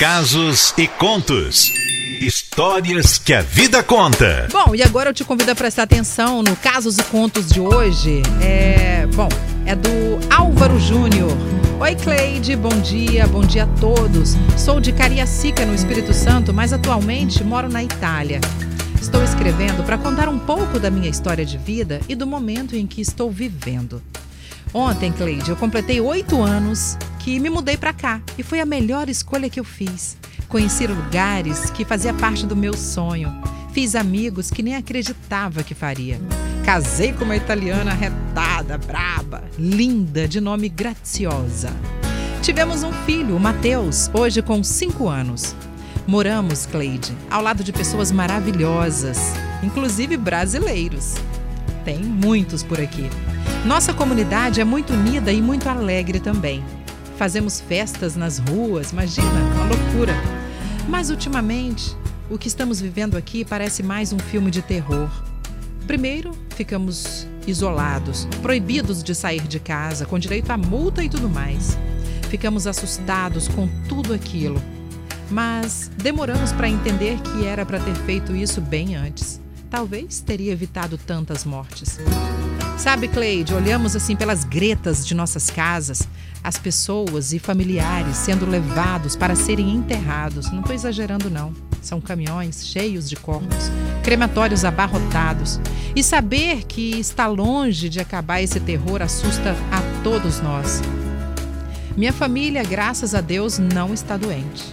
casos e contos. Histórias que a vida conta. Bom, e agora eu te convido a prestar atenção no Casos e Contos de hoje. É, bom, é do Álvaro Júnior. Oi, Cleide, bom dia, bom dia a todos. Sou de Cariacica, no Espírito Santo, mas atualmente moro na Itália. Estou escrevendo para contar um pouco da minha história de vida e do momento em que estou vivendo. Ontem, Cleide, eu completei oito anos que me mudei para cá e foi a melhor escolha que eu fiz. Conheci lugares que fazia parte do meu sonho. Fiz amigos que nem acreditava que faria. Casei com uma italiana retada, braba, linda, de nome Graziosa. Tivemos um filho, o Matheus, hoje com cinco anos. Moramos, Cleide, ao lado de pessoas maravilhosas, inclusive brasileiros. Tem muitos por aqui. Nossa comunidade é muito unida e muito alegre também. Fazemos festas nas ruas, imagina, uma loucura. Mas ultimamente, o que estamos vivendo aqui parece mais um filme de terror. Primeiro, ficamos isolados, proibidos de sair de casa, com direito a multa e tudo mais. Ficamos assustados com tudo aquilo. Mas demoramos para entender que era para ter feito isso bem antes. Talvez teria evitado tantas mortes. Sabe, Cleide, olhamos assim pelas gretas de nossas casas, as pessoas e familiares sendo levados para serem enterrados. Não estou exagerando, não. São caminhões cheios de corpos, crematórios abarrotados. E saber que está longe de acabar esse terror assusta a todos nós. Minha família, graças a Deus, não está doente.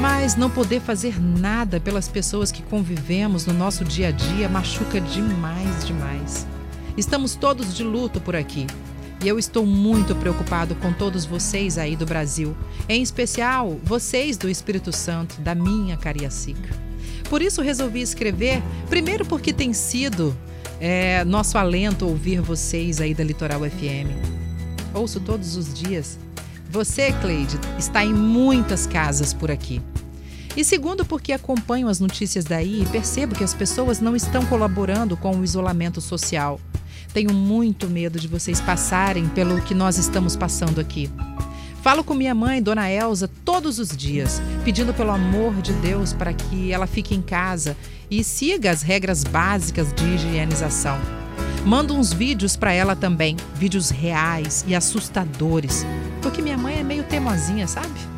Mas não poder fazer nada pelas pessoas convivemos no nosso dia a dia machuca demais, demais. Estamos todos de luto por aqui. E eu estou muito preocupado com todos vocês aí do Brasil, em especial vocês do Espírito Santo, da minha Cariacica. Por isso resolvi escrever, primeiro porque tem sido é, nosso alento ouvir vocês aí da Litoral FM. Ouço todos os dias. Você, Cleide, está em muitas casas por aqui. E segundo, porque acompanho as notícias daí e percebo que as pessoas não estão colaborando com o isolamento social. Tenho muito medo de vocês passarem pelo que nós estamos passando aqui. Falo com minha mãe, Dona Elza, todos os dias, pedindo pelo amor de Deus para que ela fique em casa e siga as regras básicas de higienização. Mando uns vídeos para ela também, vídeos reais e assustadores, porque minha mãe é meio teimosinha, sabe?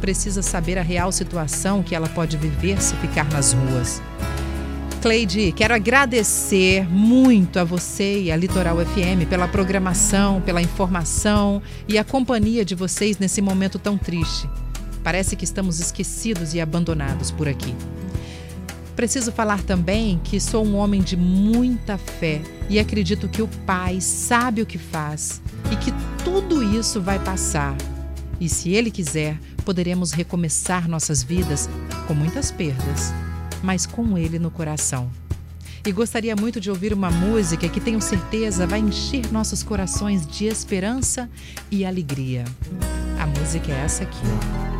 Precisa saber a real situação que ela pode viver se ficar nas ruas. Cleide, quero agradecer muito a você e a Litoral FM pela programação, pela informação e a companhia de vocês nesse momento tão triste. Parece que estamos esquecidos e abandonados por aqui. Preciso falar também que sou um homem de muita fé e acredito que o Pai sabe o que faz e que tudo isso vai passar. E se Ele quiser, poderemos recomeçar nossas vidas com muitas perdas, mas com Ele no coração. E gostaria muito de ouvir uma música que tenho certeza vai encher nossos corações de esperança e alegria. A música é essa aqui, ó.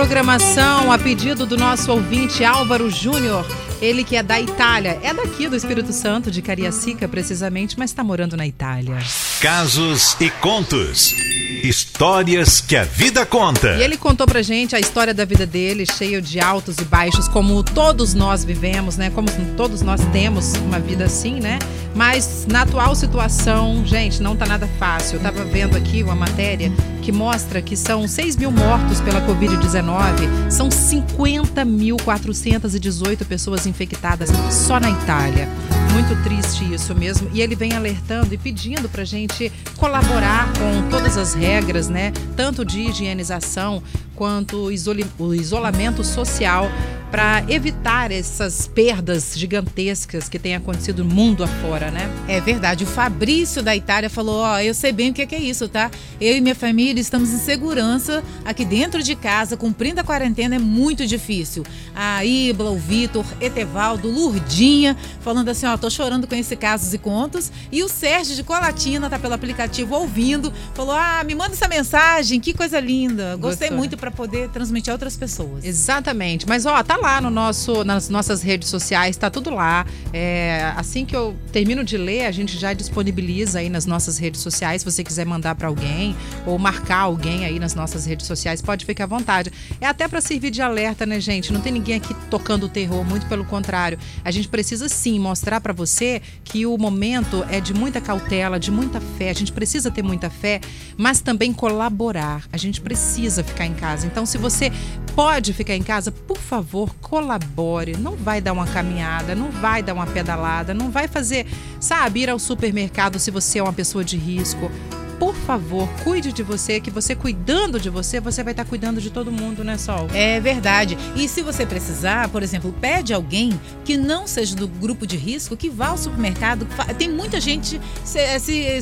Programação a pedido do nosso ouvinte Álvaro Júnior. Ele que é da Itália, é daqui do Espírito Santo, de Cariacica precisamente, mas está morando na Itália. Casos e contos. Histórias que a vida conta. E ele contou pra gente a história da vida dele, cheio de altos e baixos, como todos nós vivemos, né? Como todos nós temos uma vida assim, né? Mas na atual situação, gente, não tá nada fácil. Eu tava vendo aqui uma matéria que mostra que são 6 mil mortos pela Covid-19, são 50.418 pessoas infectadas só na Itália. Muito triste isso mesmo. E ele vem alertando e pedindo para a gente colaborar com todas as regras, né? Tanto de higienização quanto o isolamento social para evitar essas perdas gigantescas que têm acontecido no mundo afora, né? É verdade. O Fabrício da Itália falou: Ó, oh, eu sei bem o que é isso, tá? Eu e minha família estamos em segurança aqui dentro de casa, cumprindo a quarentena é muito difícil. A Ibla, o Vitor, Etevaldo, Lurdinha, falando assim: Ó, tô chorando com esse casos e contos. E o Sérgio de Colatina tá pelo aplicativo ouvindo, falou: Ah, me manda essa mensagem, que coisa linda. Gostei Gostou. muito para poder transmitir a outras pessoas. Exatamente. Mas, ó, tá lá no nosso, nas nossas redes sociais, tá tudo lá. É, assim que eu termino de ler, a gente já disponibiliza aí nas nossas redes sociais. Se você quiser mandar para alguém ou marcar alguém aí nas nossas redes sociais, pode ficar à vontade. É até para servir de alerta, né, gente? Não tem ninguém aqui tocando o terror, muito pelo contrário. A gente precisa sim mostrar para você que o momento é de muita cautela, de muita fé. A gente precisa ter muita fé, mas também colaborar. A gente precisa ficar em casa. Então, se você pode ficar em casa, por favor, colabore. Não vai dar uma caminhada, não vai dar uma pedalada, não vai fazer, sabe, ir ao supermercado se você é uma pessoa de risco por favor, cuide de você, que você cuidando de você, você vai estar cuidando de todo mundo, né, Sol? É verdade. E se você precisar, por exemplo, pede alguém que não seja do grupo de risco, que vá ao supermercado. Tem muita gente se, se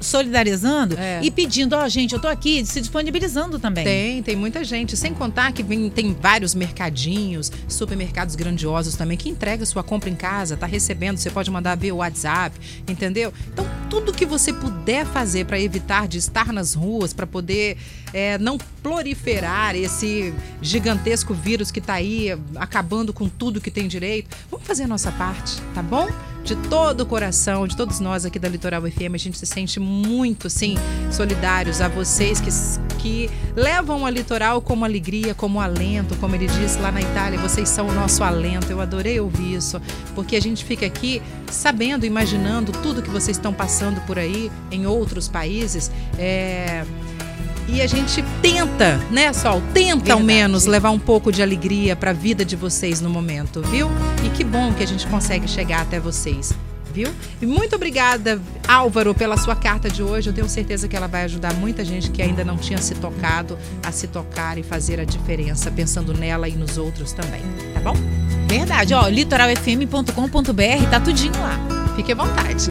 solidarizando é. e pedindo, ó, oh, gente, eu tô aqui, se disponibilizando também. Tem, tem muita gente. Sem contar que vem, tem vários mercadinhos, supermercados grandiosos também, que entrega sua compra em casa, tá recebendo, você pode mandar via WhatsApp, entendeu? Então, tudo que você puder fazer para evitar de estar nas ruas, para poder é, não proliferar esse gigantesco vírus que está aí acabando com tudo que tem direito. Vamos fazer a nossa parte, tá bom? De todo o coração, de todos nós aqui da Litoral FM, a gente se sente muito, sim, solidários a vocês que, que levam a Litoral como alegria, como alento, como ele disse lá na Itália, vocês são o nosso alento. Eu adorei ouvir isso, porque a gente fica aqui sabendo, imaginando tudo que vocês estão passando por aí em outros países. É e a gente tenta, né, Sol? Tenta Verdade. ao menos levar um pouco de alegria para a vida de vocês no momento, viu? E que bom que a gente consegue chegar até vocês. Viu? E muito obrigada, Álvaro, pela sua carta de hoje. Eu tenho certeza que ela vai ajudar muita gente que ainda não tinha se tocado a se tocar e fazer a diferença, pensando nela e nos outros também. Tá bom? Verdade, ó, litoralfm.com.br tá tudinho lá. Fique à vontade.